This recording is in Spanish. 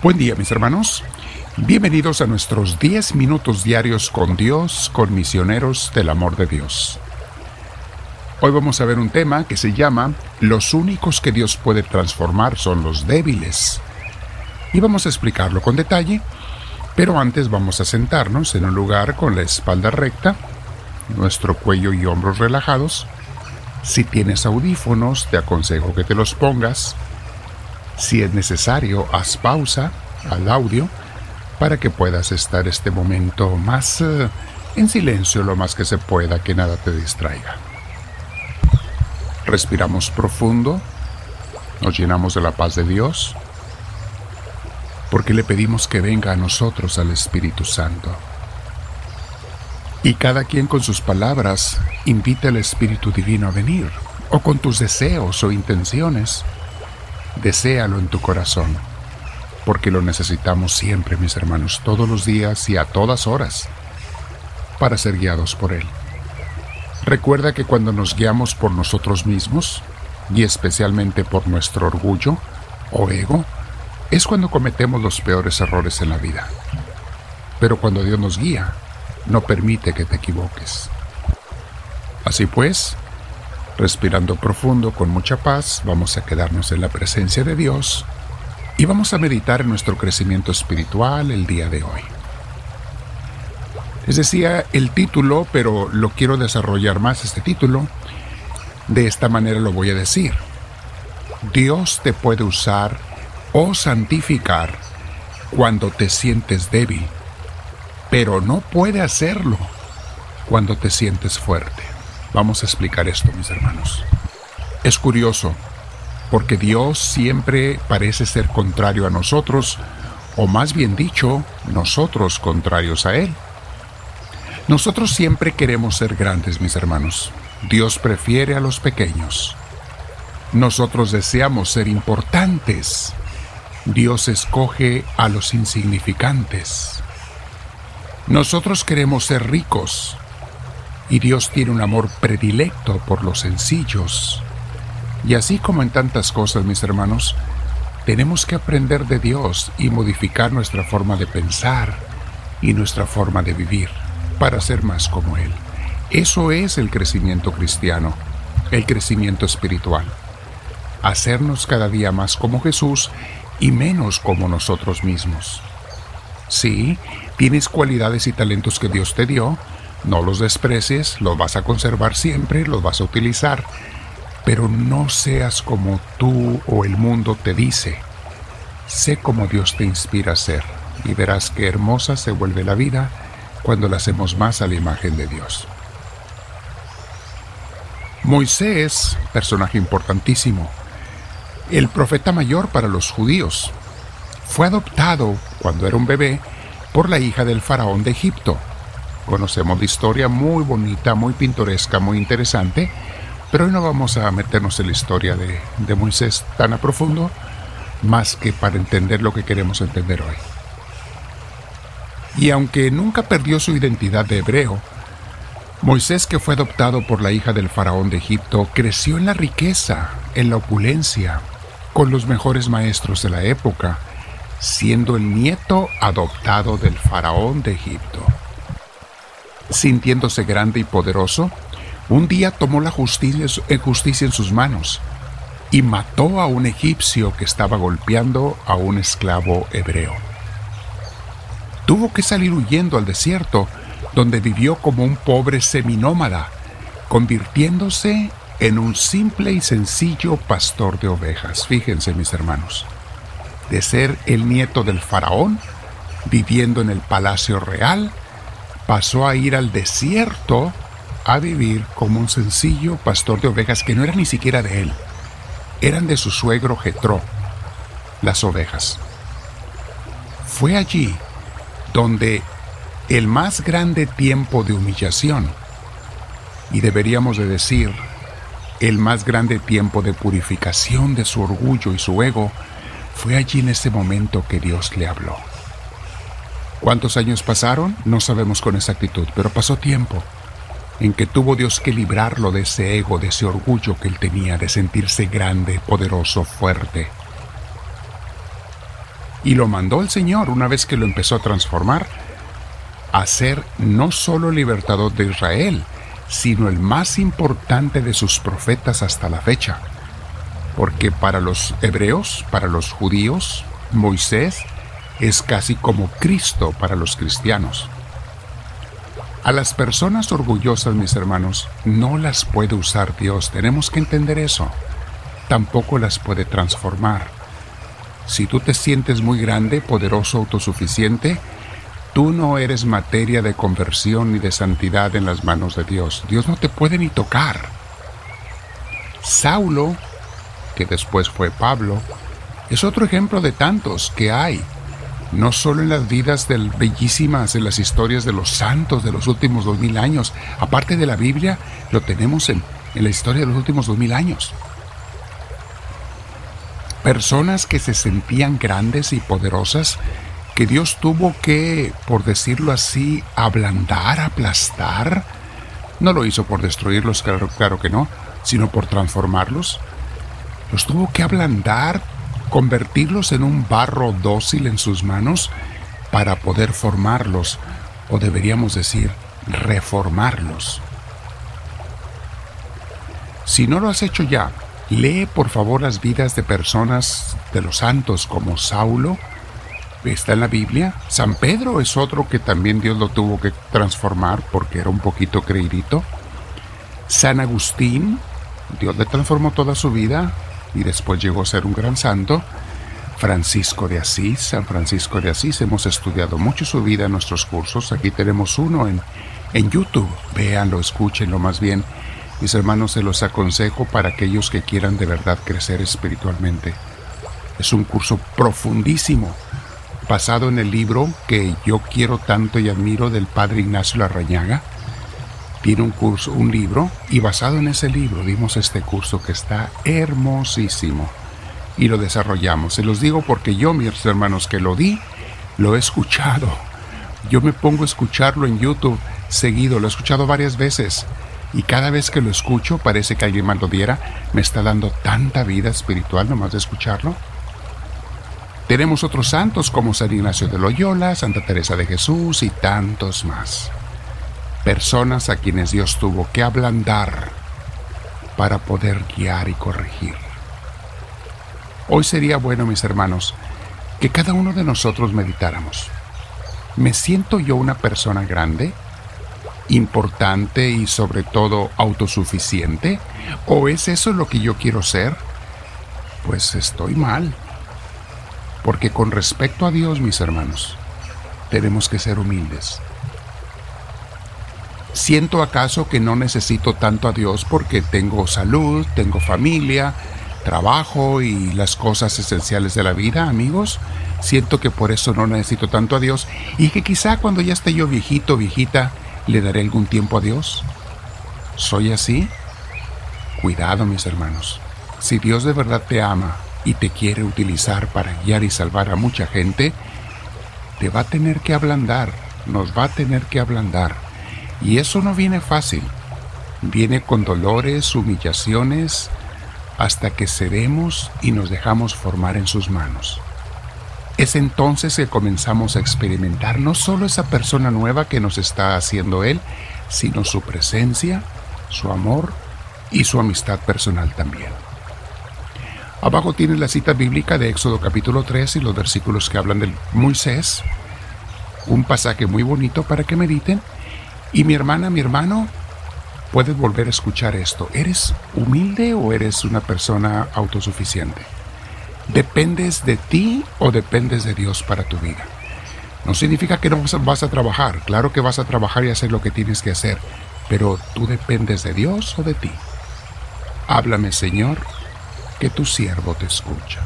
Buen día mis hermanos. Bienvenidos a nuestros 10 minutos diarios con Dios, con misioneros del amor de Dios. Hoy vamos a ver un tema que se llama Los únicos que Dios puede transformar son los débiles. Y vamos a explicarlo con detalle, pero antes vamos a sentarnos en un lugar con la espalda recta, nuestro cuello y hombros relajados. Si tienes audífonos, te aconsejo que te los pongas si es necesario, haz pausa al audio para que puedas estar este momento más eh, en silencio lo más que se pueda, que nada te distraiga. Respiramos profundo, nos llenamos de la paz de Dios, porque le pedimos que venga a nosotros al Espíritu Santo. Y cada quien con sus palabras invita al Espíritu Divino a venir, o con tus deseos o intenciones Deséalo en tu corazón, porque lo necesitamos siempre, mis hermanos, todos los días y a todas horas, para ser guiados por Él. Recuerda que cuando nos guiamos por nosotros mismos, y especialmente por nuestro orgullo o ego, es cuando cometemos los peores errores en la vida. Pero cuando Dios nos guía, no permite que te equivoques. Así pues, Respirando profundo con mucha paz, vamos a quedarnos en la presencia de Dios y vamos a meditar en nuestro crecimiento espiritual el día de hoy. Les decía el título, pero lo quiero desarrollar más este título. De esta manera lo voy a decir. Dios te puede usar o santificar cuando te sientes débil, pero no puede hacerlo cuando te sientes fuerte. Vamos a explicar esto, mis hermanos. Es curioso, porque Dios siempre parece ser contrario a nosotros, o más bien dicho, nosotros contrarios a Él. Nosotros siempre queremos ser grandes, mis hermanos. Dios prefiere a los pequeños. Nosotros deseamos ser importantes. Dios escoge a los insignificantes. Nosotros queremos ser ricos. Y Dios tiene un amor predilecto por los sencillos. Y así como en tantas cosas, mis hermanos, tenemos que aprender de Dios y modificar nuestra forma de pensar y nuestra forma de vivir para ser más como Él. Eso es el crecimiento cristiano, el crecimiento espiritual. Hacernos cada día más como Jesús y menos como nosotros mismos. Sí, tienes cualidades y talentos que Dios te dio, no los desprecies, los vas a conservar siempre, los vas a utilizar, pero no seas como tú o el mundo te dice. Sé como Dios te inspira a ser y verás qué hermosa se vuelve la vida cuando la hacemos más a la imagen de Dios. Moisés, personaje importantísimo, el profeta mayor para los judíos, fue adoptado cuando era un bebé por la hija del faraón de Egipto, Conocemos la historia muy bonita, muy pintoresca, muy interesante, pero hoy no vamos a meternos en la historia de, de Moisés tan a profundo, más que para entender lo que queremos entender hoy. Y aunque nunca perdió su identidad de hebreo, Moisés, que fue adoptado por la hija del faraón de Egipto, creció en la riqueza, en la opulencia, con los mejores maestros de la época, siendo el nieto adoptado del faraón de Egipto. Sintiéndose grande y poderoso, un día tomó la justicia, justicia en sus manos y mató a un egipcio que estaba golpeando a un esclavo hebreo. Tuvo que salir huyendo al desierto, donde vivió como un pobre seminómada, convirtiéndose en un simple y sencillo pastor de ovejas. Fíjense, mis hermanos, de ser el nieto del faraón, viviendo en el palacio real, pasó a ir al desierto a vivir como un sencillo pastor de ovejas que no era ni siquiera de él, eran de su suegro Jetro, las ovejas. Fue allí donde el más grande tiempo de humillación, y deberíamos de decir, el más grande tiempo de purificación de su orgullo y su ego, fue allí en ese momento que Dios le habló. ¿Cuántos años pasaron? No sabemos con exactitud, pero pasó tiempo en que tuvo Dios que librarlo de ese ego, de ese orgullo que él tenía, de sentirse grande, poderoso, fuerte. Y lo mandó el Señor una vez que lo empezó a transformar a ser no solo libertador de Israel, sino el más importante de sus profetas hasta la fecha. Porque para los hebreos, para los judíos, Moisés es casi como Cristo para los cristianos. A las personas orgullosas, mis hermanos, no las puede usar Dios. Tenemos que entender eso. Tampoco las puede transformar. Si tú te sientes muy grande, poderoso, autosuficiente, tú no eres materia de conversión ni de santidad en las manos de Dios. Dios no te puede ni tocar. Saulo, que después fue Pablo, es otro ejemplo de tantos que hay no solo en las vidas del, bellísimas, en las historias de los santos de los últimos dos mil años, aparte de la Biblia, lo tenemos en, en la historia de los últimos dos mil años. Personas que se sentían grandes y poderosas, que Dios tuvo que, por decirlo así, ablandar, aplastar. No lo hizo por destruirlos, claro, claro que no, sino por transformarlos. Los tuvo que ablandar, convertirlos en un barro dócil en sus manos para poder formarlos, o deberíamos decir, reformarlos. Si no lo has hecho ya, lee por favor las vidas de personas de los santos como Saulo, está en la Biblia. San Pedro es otro que también Dios lo tuvo que transformar porque era un poquito creidito. San Agustín, Dios le transformó toda su vida, y después llegó a ser un gran santo. Francisco de Asís, San Francisco de Asís, hemos estudiado mucho su vida en nuestros cursos. Aquí tenemos uno en, en YouTube. Véanlo, escúchenlo más bien. Mis hermanos, se los aconsejo para aquellos que quieran de verdad crecer espiritualmente. Es un curso profundísimo, basado en el libro que yo quiero tanto y admiro del padre Ignacio Larrañaga tiene un curso, un libro, y basado en ese libro dimos este curso que está hermosísimo y lo desarrollamos. Se los digo porque yo, mis hermanos, que lo di, lo he escuchado. Yo me pongo a escucharlo en YouTube seguido, lo he escuchado varias veces. Y cada vez que lo escucho, parece que alguien más lo diera, me está dando tanta vida espiritual nomás de escucharlo. Tenemos otros santos como San Ignacio de Loyola, Santa Teresa de Jesús y tantos más personas a quienes Dios tuvo que ablandar para poder guiar y corregir. Hoy sería bueno, mis hermanos, que cada uno de nosotros meditáramos. ¿Me siento yo una persona grande, importante y sobre todo autosuficiente? ¿O es eso lo que yo quiero ser? Pues estoy mal. Porque con respecto a Dios, mis hermanos, tenemos que ser humildes ¿Siento acaso que no necesito tanto a Dios porque tengo salud, tengo familia, trabajo y las cosas esenciales de la vida, amigos? Siento que por eso no necesito tanto a Dios y que quizá cuando ya esté yo viejito, viejita, le daré algún tiempo a Dios. ¿Soy así? Cuidado, mis hermanos. Si Dios de verdad te ama y te quiere utilizar para guiar y salvar a mucha gente, te va a tener que ablandar, nos va a tener que ablandar y eso no viene fácil. Viene con dolores, humillaciones, hasta que cedemos y nos dejamos formar en sus manos. Es entonces que comenzamos a experimentar no solo esa persona nueva que nos está haciendo Él, sino su presencia, su amor y su amistad personal también. Abajo tienes la cita bíblica de Éxodo capítulo 3 y los versículos que hablan de Moisés, un pasaje muy bonito para que mediten y mi hermana, mi hermano, puedes volver a escuchar esto. ¿Eres humilde o eres una persona autosuficiente? ¿Dependes de ti o dependes de Dios para tu vida? No significa que no vas a trabajar. Claro que vas a trabajar y hacer lo que tienes que hacer. Pero tú dependes de Dios o de ti. Háblame, Señor, que tu siervo te escucha.